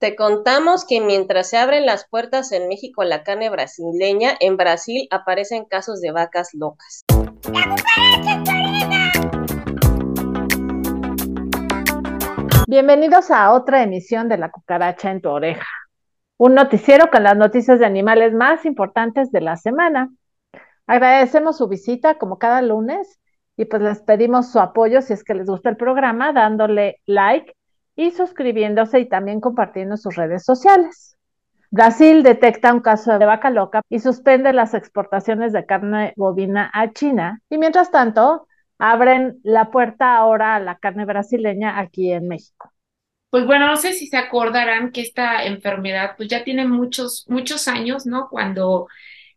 Te contamos que mientras se abren las puertas en México la carne brasileña, en Brasil aparecen casos de vacas locas. Bienvenidos a otra emisión de La cucaracha en tu oreja, un noticiero con las noticias de animales más importantes de la semana. Agradecemos su visita como cada lunes y pues les pedimos su apoyo si es que les gusta el programa, dándole like y suscribiéndose y también compartiendo en sus redes sociales. Brasil detecta un caso de vaca loca y suspende las exportaciones de carne bovina a China. Y mientras tanto, abren la puerta ahora a la carne brasileña aquí en México. Pues bueno, no sé si se acordarán que esta enfermedad pues ya tiene muchos, muchos años, ¿no? Cuando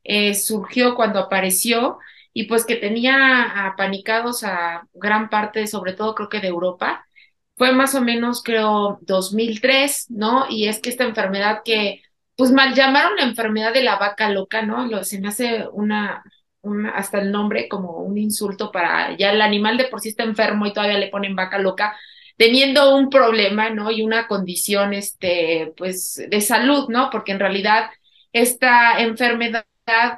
eh, surgió, cuando apareció y pues que tenía apanicados a gran parte, sobre todo creo que de Europa fue más o menos, creo, 2003, ¿no? Y es que esta enfermedad que, pues mal llamaron la enfermedad de la vaca loca, ¿no? Lo, se me hace una, hasta el nombre como un insulto para, ya el animal de por sí está enfermo y todavía le ponen vaca loca, teniendo un problema, ¿no? Y una condición, este, pues, de salud, ¿no? Porque en realidad esta enfermedad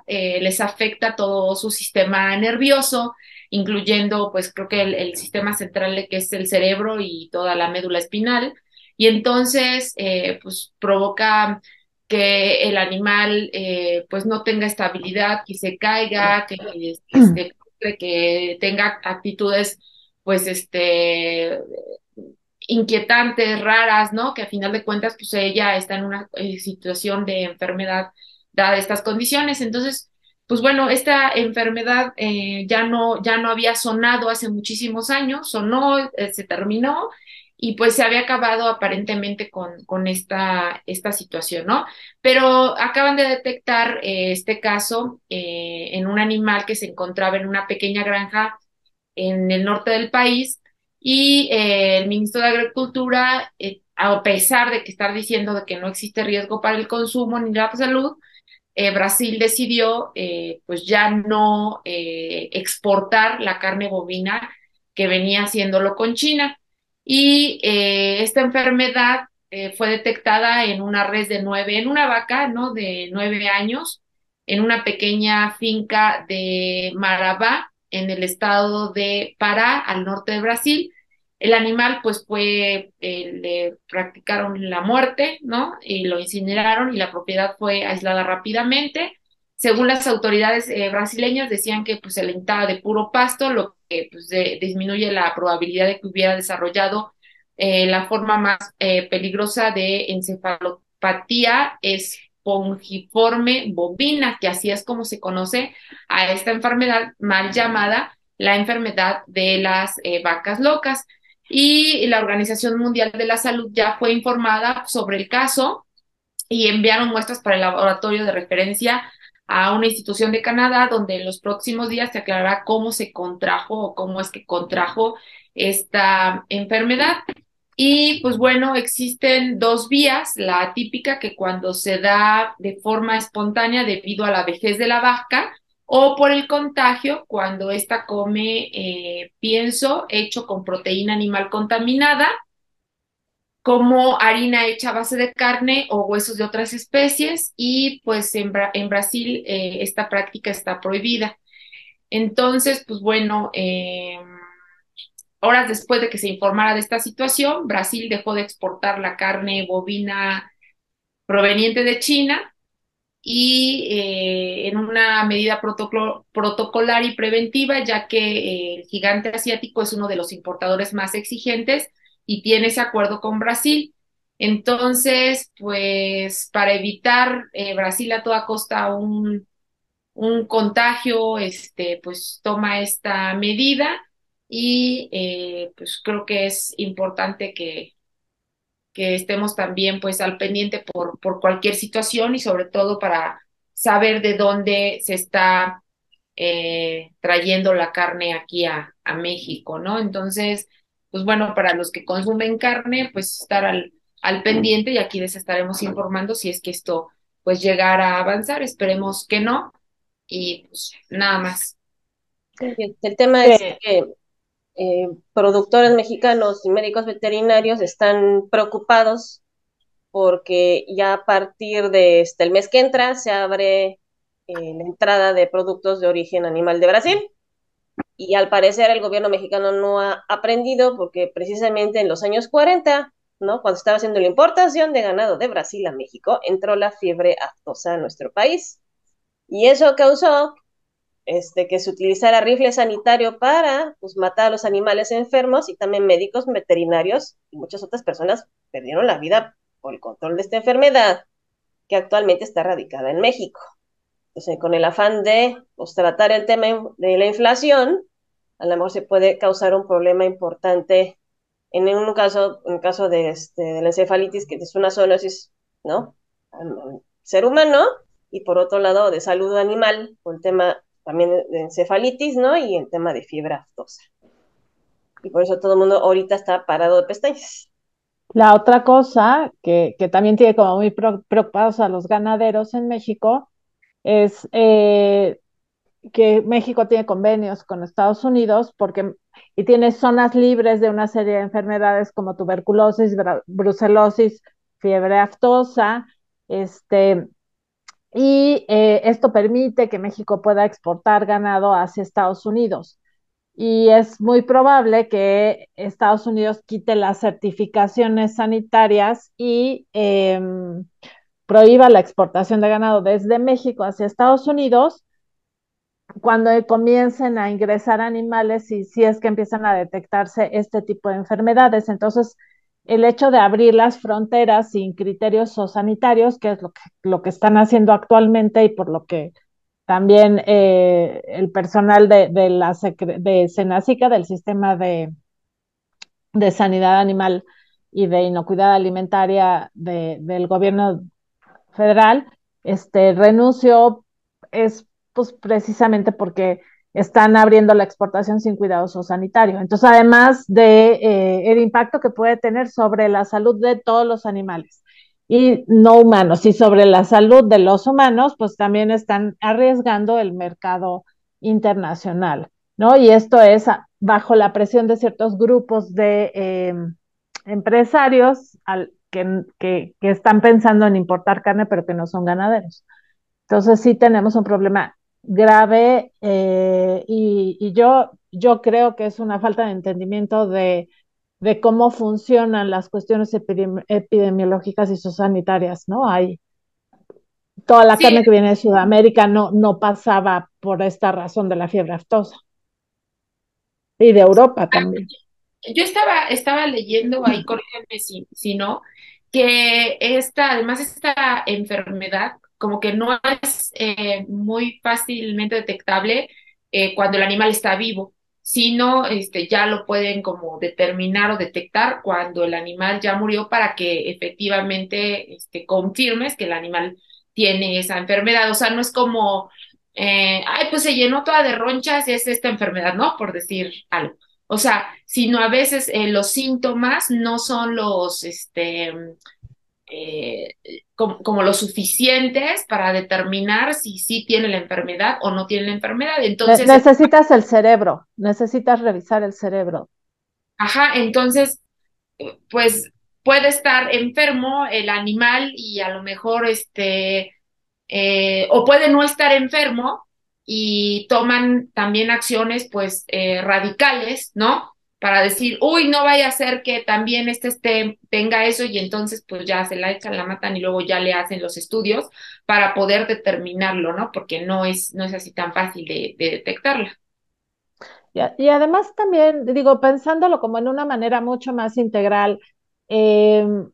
eh, les afecta todo su sistema nervioso, incluyendo, pues creo que el, sistema central que es el cerebro y toda la médula espinal, y entonces, eh, pues provoca que el animal eh, pues no tenga estabilidad, que se caiga, que, este, que tenga actitudes pues este inquietantes, raras, ¿no? Que a final de cuentas pues ella está en una eh, situación de enfermedad dada estas condiciones. Entonces, pues bueno, esta enfermedad eh, ya, no, ya no había sonado hace muchísimos años, sonó, eh, se terminó y pues se había acabado aparentemente con, con esta, esta situación, ¿no? Pero acaban de detectar eh, este caso en un animal que se encontraba en una pequeña granja en el norte del país y el ministro de Agricultura, a pesar de que estar diciendo de que no existe riesgo para el consumo ni la salud, eh, Brasil decidió eh, pues ya no eh, exportar la carne bovina que venía haciéndolo con China. Y esta enfermedad fue detectada en una res de nueve, en una vaca, ¿no? De nueve años, en una pequeña finca de Marabá, en el estado de Pará, al norte de Brasil. El animal pues fue, eh, le practicaron la muerte, ¿no? Y lo incineraron y la propiedad fue aislada rápidamente. Según las autoridades eh, brasileñas decían que pues se alimentaba de puro pasto, lo que pues disminuye la probabilidad de que hubiera desarrollado eh, la forma más peligrosa de encefalopatía espongiforme bovina, que así es como se conoce a esta enfermedad mal llamada la enfermedad de las vacas locas y la Organización Mundial de la Salud ya fue informada sobre el caso y enviaron muestras para el laboratorio de referencia a una institución de Canadá donde en los próximos días se aclarará cómo se contrajo o cómo es que contrajo esta enfermedad. Y pues bueno, existen dos vías, la típica que cuando se da de forma espontánea debido a la vejez de la vaca, o por el contagio cuando ésta come eh, pienso hecho con proteína animal contaminada, como harina hecha a base de carne o huesos de otras especies y pues en, Brasil eh, esta práctica está prohibida. Entonces, pues bueno, em, horas después de que se informara de esta situación, Brasil dejó de exportar la carne bovina proveniente de China y eh, en una medida protocolar y preventiva, ya que eh, el gigante asiático es uno de los importadores más exigentes y tiene ese acuerdo con Brasil. Entonces, pues para evitar eh, Brasil a toda costa un, un contagio, este, pues toma esta medida y pues creo que es importante que, que estemos también pues al pendiente por, por cualquier situación y sobre todo para saber de dónde se está eh, trayendo la carne aquí a, a, México, ¿no? Entonces, pues bueno, para los que consumen carne, pues estar al, al pendiente y aquí les estaremos informando si es que esto pues llegara a avanzar, esperemos que no, y pues nada más. El tema es que eh, productores mexicanos y médicos veterinarios están preocupados porque ya a partir de este, el mes que entra se abre eh, la entrada de productos de origen animal de Brasil. Y al parecer el gobierno mexicano no ha aprendido porque precisamente en los años 40, ¿no? cuando estaba haciendo la importación de ganado de Brasil a México, entró la fiebre aftosa a nuestro país. Y eso causó este, que se utilizara rifle sanitario para pues, matar a los animales enfermos y también médicos veterinarios y muchas otras personas perdieron la vida por el control de esta enfermedad que actualmente está radicada en México. Entonces, con el afán de pues, tratar el tema de la inflación, a lo mejor se puede causar un problema importante en un caso, en caso de, este, de la encefalitis, que es una zoonosis, ¿no? Ser humano, y por otro lado, de salud animal, con el tema también de encefalitis, ¿no? Y el tema de fiebre aftosa. Y por eso todo el mundo ahorita está parado de pestañas. La otra cosa que, que también tiene como muy preocupados a los ganaderos en México es eh, que México tiene convenios con Estados Unidos porque y tiene zonas libres de una serie de enfermedades como tuberculosis, brucelosis, fiebre aftosa, este, y eh, esto permite que México pueda exportar ganado hacia Estados Unidos. Y es muy probable que Estados Unidos quite las certificaciones sanitarias y em, prohíba la exportación de ganado desde México hacia Estados Unidos cuando comiencen a ingresar animales y si es que empiezan a detectarse este tipo de enfermedades. Entonces, el hecho de abrir las fronteras sin criterios sanitarios, que es lo que, lo que están haciendo actualmente y por lo que también eh, el personal de, de, la de Senacica, del sistema de, de sanidad animal y de inocuidad alimentaria del gobierno federal, este, renunció es pues precisamente porque están abriendo la exportación sin cuidados sanitarios. Entonces, además de eh, el impacto que puede tener sobre la salud de todos los animales y no humanos y sobre la salud de los humanos, pues también están arriesgando el mercado internacional, ¿no? Y esto es bajo la presión de ciertos grupos de em, empresarios al, que, que, que están pensando en importar carne, pero que no son ganaderos. Entonces sí tenemos un problema grave eh, y, yo, yo creo que es una falta de entendimiento de, de cómo funcionan las cuestiones epidemiológicas y sanitarias, ¿no? Hay toda la carne que viene de Sudamérica no, no pasaba por esta razón de la fiebre aftosa. Y de Europa también. Yo estaba, estaba leyendo ahí, corrígeme si, si no, que esta, además esta enfermedad como que no es eh, muy fácilmente detectable eh, cuando el animal está vivo, sino este, ya lo pueden como determinar o detectar cuando el animal ya murió para que efectivamente este, confirmes que el animal tiene esa enfermedad. O sea, no es como, eh, ay, pues se llenó toda de ronchas y es esta enfermedad, ¿no? Por decir algo. O sea, sino a veces los síntomas no son los, este, eh, como, como, lo suficientes para determinar si sí tiene la enfermedad o no tiene la enfermedad. Entonces, necesitas el cerebro, necesitas revisar el cerebro. Ajá, entonces, pues puede estar enfermo el animal y a lo mejor este, eh, o puede no estar enfermo y toman también acciones pues eh, radicales, ¿no? Para decir, uy, no vaya a ser que también este, este tenga eso y entonces pues ya se la echan, la matan y luego ya le hacen los estudios para poder determinarlo, ¿no? Porque no es, no es así tan fácil de, detectarla. Y, además también, digo, pensándolo como en una manera mucho más integral, em,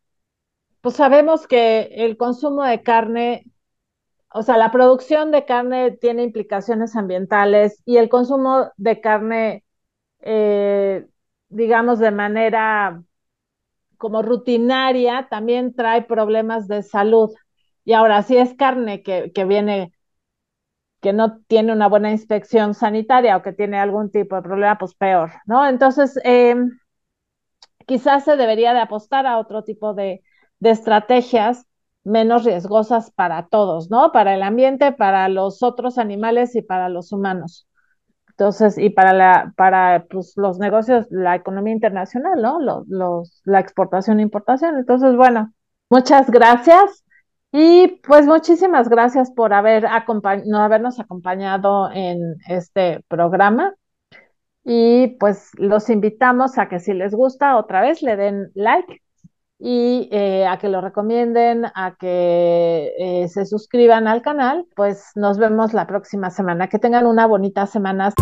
pues sabemos que el consumo de carne, o sea, la producción de carne tiene implicaciones ambientales y el consumo de carne eh, digamos, de manera como rutinaria, también trae problemas de salud. Y ahora, si es carne que, que viene, que no tiene una buena inspección sanitaria o que tiene algún tipo de problema, pues peor, ¿no? Entonces, eh, quizás se debería de apostar a otro tipo de, de estrategias menos riesgosas para todos, ¿no? Para el ambiente, para los otros animales y para los humanos. Entonces, y para la, para pues, los negocios, la economía internacional, ¿no? Los, los, la exportación e importación. Entonces, bueno, Muchas gracias. Y pues muchísimas gracias por haber no habernos acompañado en este programa. Y pues los invitamos a que si les gusta, otra vez le den like y eh, a que lo recomienden, a que eh, se suscriban al canal. Pues nos vemos la próxima semana. Que tengan una bonita semana.